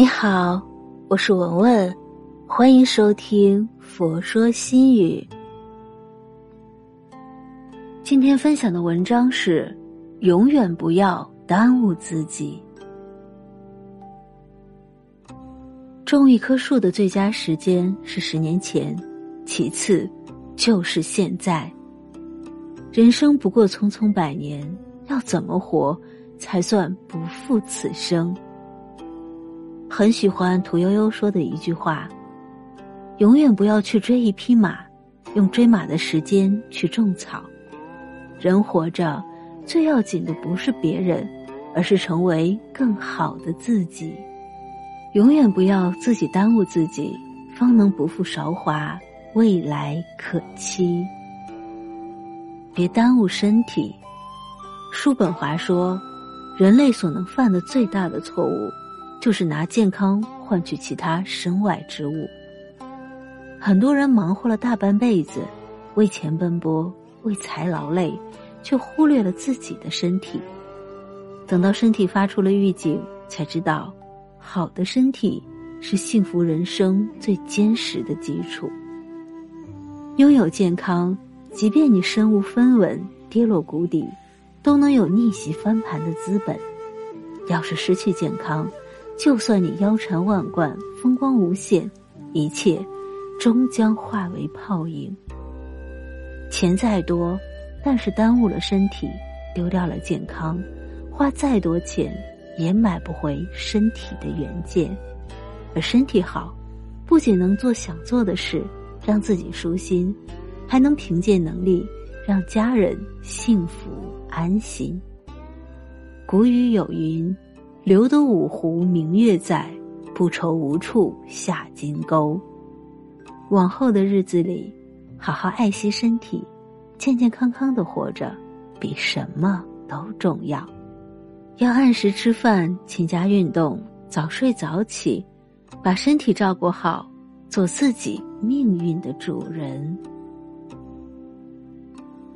你好，我是文文，欢迎收听《佛说心语》。今天分享的文章是：永远不要耽误自己。种一棵树的最佳时间是十年前，其次就是现在。人生不过匆匆百年，要怎么活才算不负此生？很喜欢屠呦呦说的一句话：“永远不要去追一匹马，用追马的时间去种草。人活着，最要紧的不是别人，而是成为更好的自己。永远不要自己耽误自己，方能不负韶华，未来可期。”别耽误身体。叔本华说：“人类所能犯的最大的错误，就是拿健康换取其他身外之物。很多人忙活了大半辈子，为钱奔波，为财劳累，却忽略了自己的身体。等到身体发出了预警，才知道，好的身体是幸福人生最坚实的基础。拥有健康。”即便你身无分文，跌落谷底，都能有逆袭翻盘的资本。要是失去健康，就算你腰缠万贯，风光无限，一切终将化为泡影。钱再多，但是耽误了身体，丢掉了健康，花再多钱也买不回身体的原件。而身体好，不仅能做想做的事，让自己舒心。还能凭借能力让家人幸福安心。古语有云：“留得五湖明月在，不愁无处下金钩。”往后的日子里，好好爱惜身体，健健康康的活着，比什么都重要。要按时吃饭，勤加运动，早睡早起，把身体照顾好，做自己命运的主人。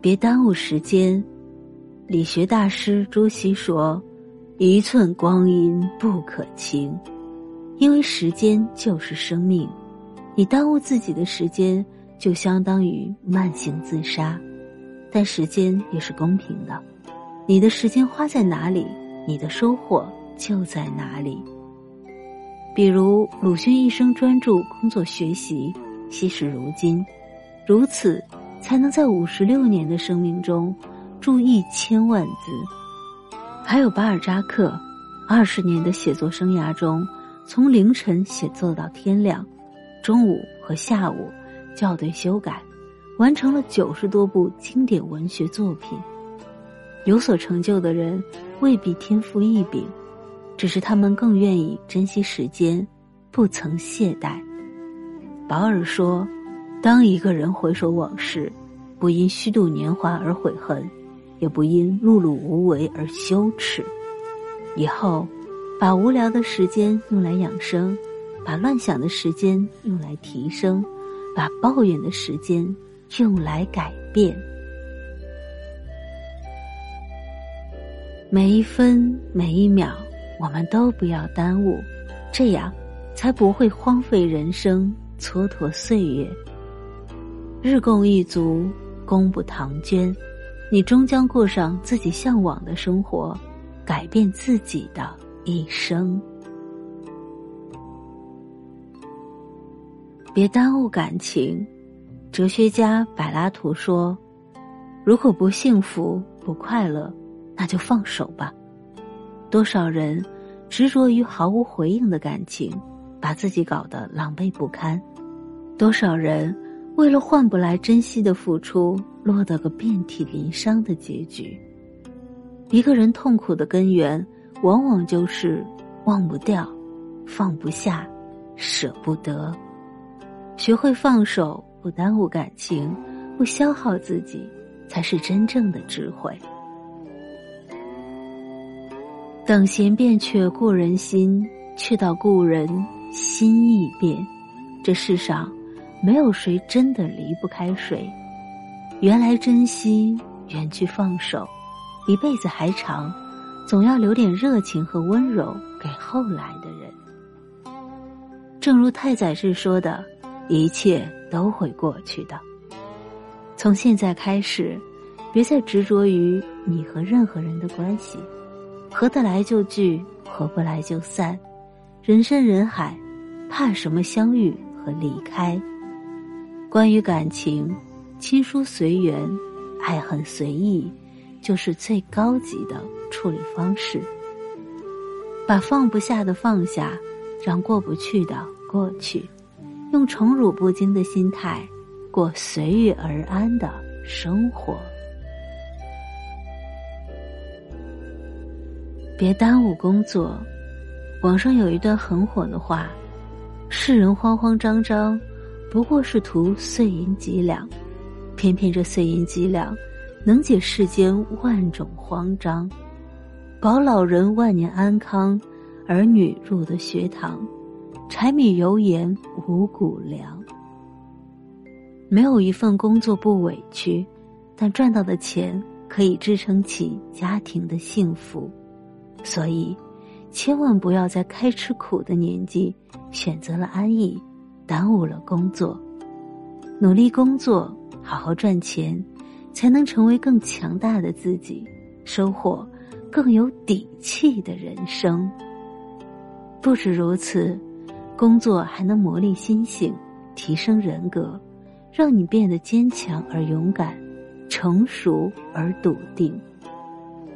别耽误时间，理学大师朱熹说：“一寸光阴不可轻，因为时间就是生命。你耽误自己的时间，就相当于慢性自杀。但时间也是公平的，你的时间花在哪里，你的收获就在哪里。比如鲁迅一生专注工作学习，惜时如金，如此。”才能在五十六年的生命中，著一千万字。还有巴尔扎克，二十年的写作生涯中，从凌晨写作到天亮，中午和下午校对修改，完成了九十多部经典文学作品。有所成就的人未必天赋异禀，只是他们更愿意珍惜时间，不曾懈怠。保尔说。当一个人回首往事，不因虚度年华而悔恨，也不因碌碌无为而羞耻，以后把无聊的时间用来养生，把乱想的时间用来提升，把抱怨的时间用来改变，每一分每一秒，我们都不要耽误，这样才不会荒废人生，蹉跎岁月。日供一足，功不唐捐。你终将过上自己向往的生活，改变自己的一生。别耽误感情。哲学家柏拉图说：“如果不幸福、不快乐，那就放手吧。”多少人执着于毫无回应的感情，把自己搞得狼狈不堪；多少人。为了换不来珍惜的付出，落得个遍体鳞伤的结局。一个人痛苦的根源，往往就是忘不掉、放不下、舍不得。学会放手，不耽误感情，不消耗自己，才是真正的智慧。等闲变却故人心，却道故人心易变。这世上。没有谁真的离不开谁，原来珍惜，远去放手，一辈子还长，总要留点热情和温柔给后来的人。正如太宰治说的：“一切都会过去的。”从现在开始，别再执着于你和任何人的关系，合得来就聚，合不来就散。人山人海，怕什么相遇和离开？关于感情，亲疏随缘，爱恨随意，就是最高级的处理方式。把放不下的放下，让过不去的过去，用宠辱不惊的心态。过随遇而安的生活，别耽误工作。网上有一段很火的话：“世人慌慌张张，不过是图碎银几两，偏偏这碎银几两，能解世间万种慌张，保老人万年安康，儿女入得学堂，柴米油盐五谷粮。”没有一份工作不委屈，但赚到的钱可以支撑起家庭的幸福，所以，千万不要在开吃苦的年纪选择了安逸，耽误了工作。努力工作，好好赚钱，才能成为更强大的自己，收获更有底气的人生。不止如此，工作还能磨砺心性，提升人格。让你变得坚强而勇敢，成熟而笃定。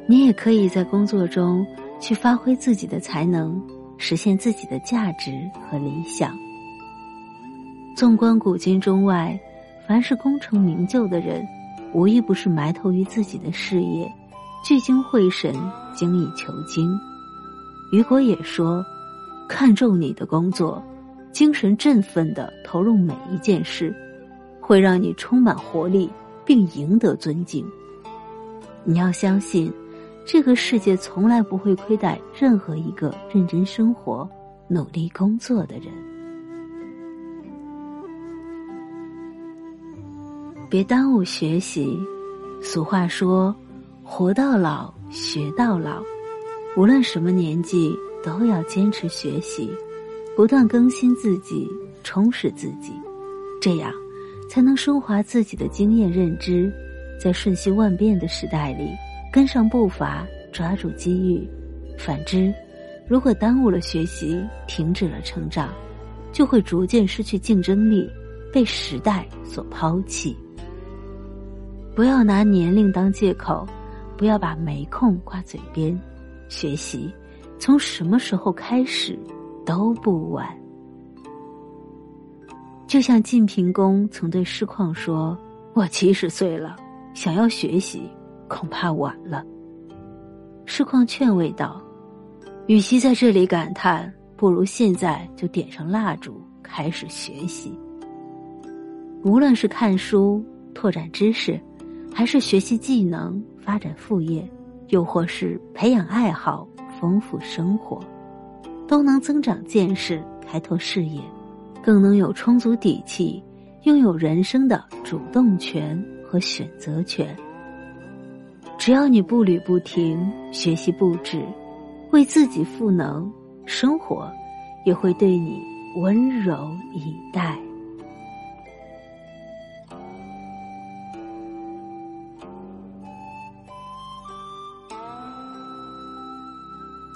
你也可以在工作中去发挥自己的才能，实现自己的价值和理想。纵观古今中外，凡是功成名就的人，无一不是埋头于自己的事业，聚精会神，精益求精。雨果也说：“看重你的工作，精神振奋的投入每一件事。”会让你充满活力，并赢得尊敬。你要相信，这个世界从来不会亏待任何一个认真生活、努力工作的人。别耽误学习。俗话说：“活到老，学到老。”无论什么年纪，都要坚持学习，不断更新自己，充实自己，这样。才能升华自己的经验认知，在瞬息万变的时代里跟上步伐，抓住机遇。反之，如果耽误了学习，停止了成长，就会逐渐失去竞争力，被时代所抛弃。不要拿年龄当借口，不要把没空挂嘴边。学习，从什么时候开始都不晚。就像晋平公曾对师旷说：“我七十岁了，想要学习，恐怕晚了。”师旷劝慰道：“与其在这里感叹，不如现在就点上蜡烛，开始学习。无论是看书拓展知识，还是学习技能发展副业，又或是培养爱好丰富生活，都能增长见识，开拓视野。”更能有充足底气，拥有人生的主动权和选择权。只要你步履不停，学习不止，为自己赋能，生活也会对你温柔以待。